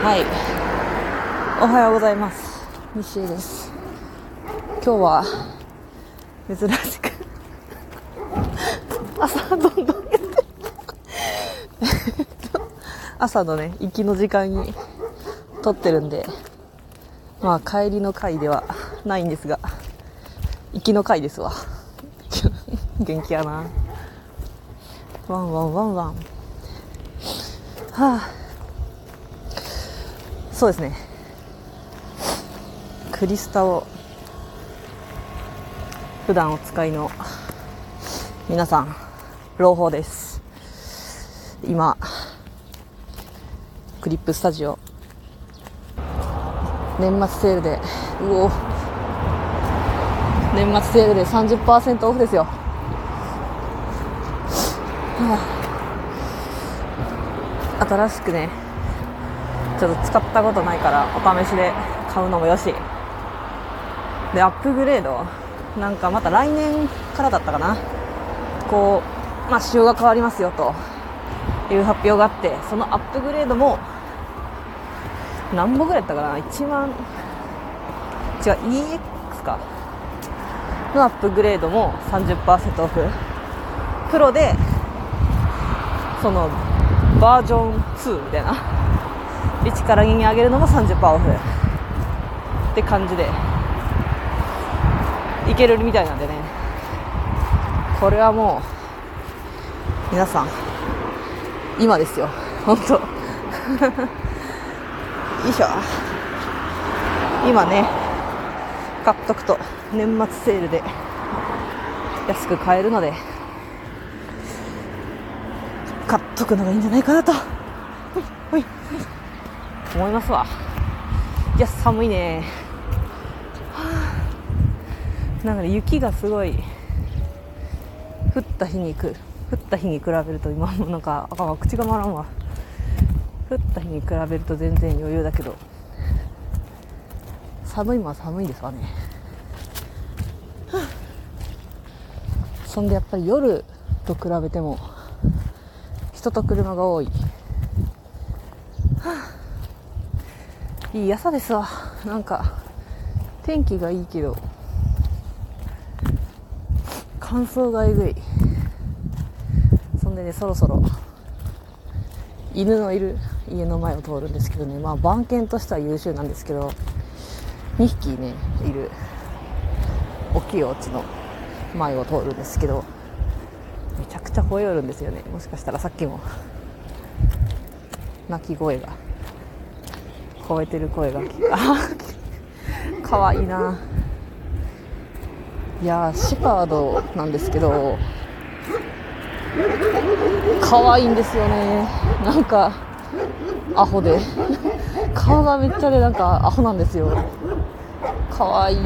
はい。おはようございます。西江です。今日は珍しく 朝どんどんやって朝のね行きの時間に撮ってるんでまあ帰りの回ではないんですが行きの回ですわ。元気やな。ワンワンワンワン。はあ。そうですね。クリスタを普段お使いの皆さん朗報です。今クリップスタジオ。年末セールでうお。年末セールで30%オフですよ、はあ、新しくねちょっと使ったことないからお試しで買うのもよし。でアップグレード。なんかまた来年からだったかな。こう、まあ、仕様が変わりますよと。いう発表があってそのアップグレードも何本ぐらいやったかな。1万違う EX か。のアップグレードも30%オフ。プロでそのバージョン2みたいな。1から2に上げるのも30%オフ。って感じで。いけるみたいなんでね。これはもう皆さん今ですよ。本当。よいしょ。今ね買っとくと年末セールで安く買えるので買っとくのがいいんじゃないかなと。ほいほい思いますわ。いや寒いね、はあ、なんか雪がすごい降った日にく降った日に比べると今もなんかあ口が回らんわ。降った日に比べると全然余裕だけど寒いもは寒いですわね、はあ、そんでやっぱり夜と比べても人と車が多い、はあ、いい朝ですわ。なんか天気がいいけど乾燥がえぐい。そんでねそろそろ犬のいる家の前を通るんですけどね。まあ番犬としては優秀なんですけど2匹ねいる大きいお家の前を通るんですけどめちゃくちゃ吠えよるんですよね。もしかしたらさっきも鳴き声が。吠えてる声がかわいいな。いやシェパードなんですけど可愛いんですよね。なんかアホで。顔がめっちゃでなんかアホなんですよ。可愛い。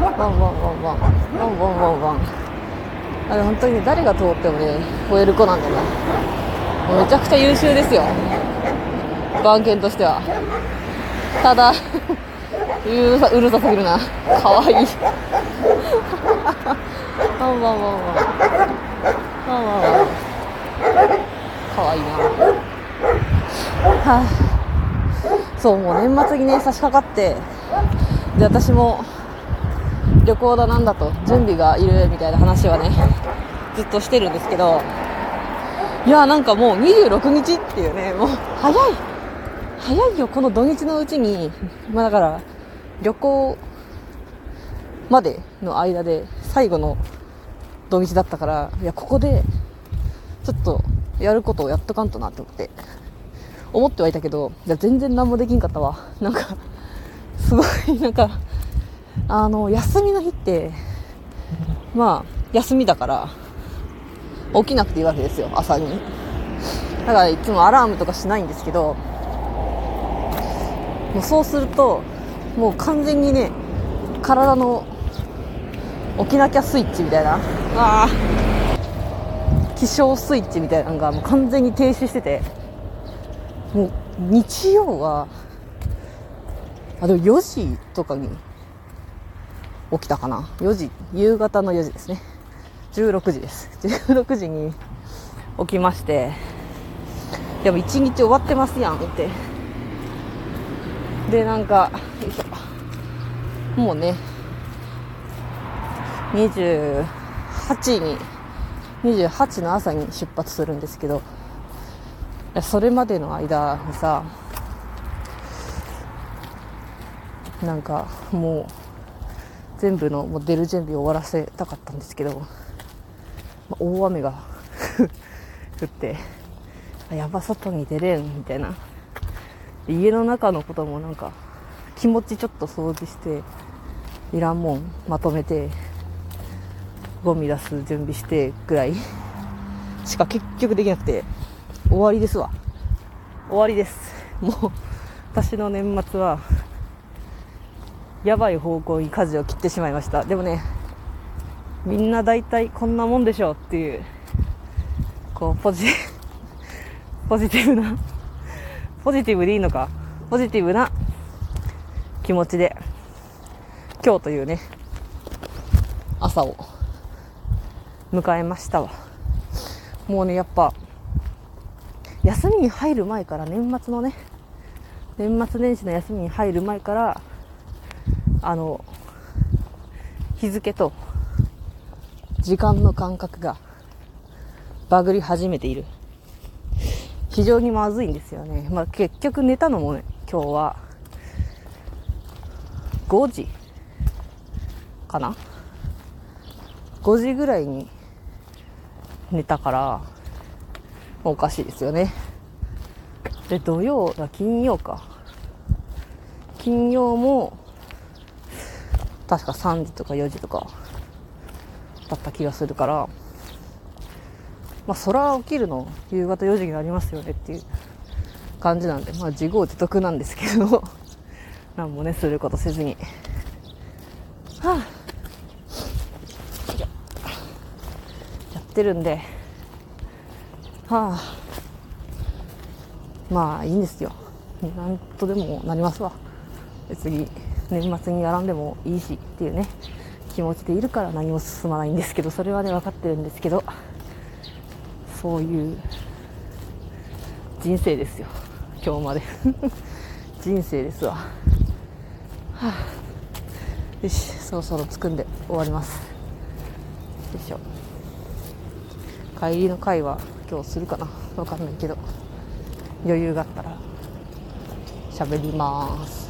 ワンワンワンワン。ワンワンワンワン。ワンあれ本当に誰が通ってもね吠える子なんでね。めちゃくちゃ優秀ですよ。番犬としては。ただうるさうるさすぎるな。可愛いワンワンワンワンワンワンワン可愛いいな。はあそうもう年末にね差し掛かって。で私も旅行だなんだと準備がいるみたいな話はねずっとしてるんですけど。いやなんかもう26日っていうねもう早い。早いよこの土日のうちに。まあだから旅行までの間で最後の土日だったからいやここでちょっとやることをやっとかんとなって思って思ってはいたけどいや全然何もできんかったわ。なんかすごいなんかあの休みの日ってまあ休みだから起きなくていいわけですよ朝に。だからいつもアラームとかしないんですけどもうそうするともう完全にね体の起きなきゃスイッチみたいな。あ起床スイッチみたいなのがもう完全に停止してて。もう日曜はあでも4時とかに起きたかな。4時夕方の4時ですね。16時です。16時に起きまして。でも1日終わってますやんってでなんかもうね28に28の朝に出発するんですけどそれまでの間にさなんかもう全部のもう出る準備を終わらせたかったんですけど、まあ、大雨が 降ってやば外に出れんみたいな。家の中のこともなんか気持ちちょっと掃除していらんもんまとめてゴミ出す準備してぐらい。しか結局できなくて終わりですわ。終わりです。もう私の年末はやばい方向に舵を切ってしまいました。でもねみんな大体こんなもんでしょうっていうこうポジ ポジティブなポジティブでいいのか？ポジティブな気持ちで今日というね朝を迎えましたわ。もうねやっぱ休みに入る前から年末のね年末年始の休みに入る前からあの日付と時間の感覚がバグり始めている。非常にまずいんですよね、まあ、結局寝たのもね今日は。5時。かな。5時ぐらいに寝たからおかしいですよね。で土曜金曜か。金曜も確か3時とか4時とかだった気がするから、まあ、そら起きるの夕方4時になりますよねっていう感じなんで、まあ、自業自得なんですけど 何もねすることせずに。はあ。やってるんで。はあ。まあいいんですよ。なんとでもなりますわ。別に年末にやらんでもいいしっていうね気持ちでいるから何も進まないんですけどそれはね分かってるんですけど。そういう人生ですよ。今日まで。人生ですわ、はあ、よしそろそろ着くんで終わります。よいしょ。帰りの会は今日するかな。分かんないけど。余裕があったら喋ります。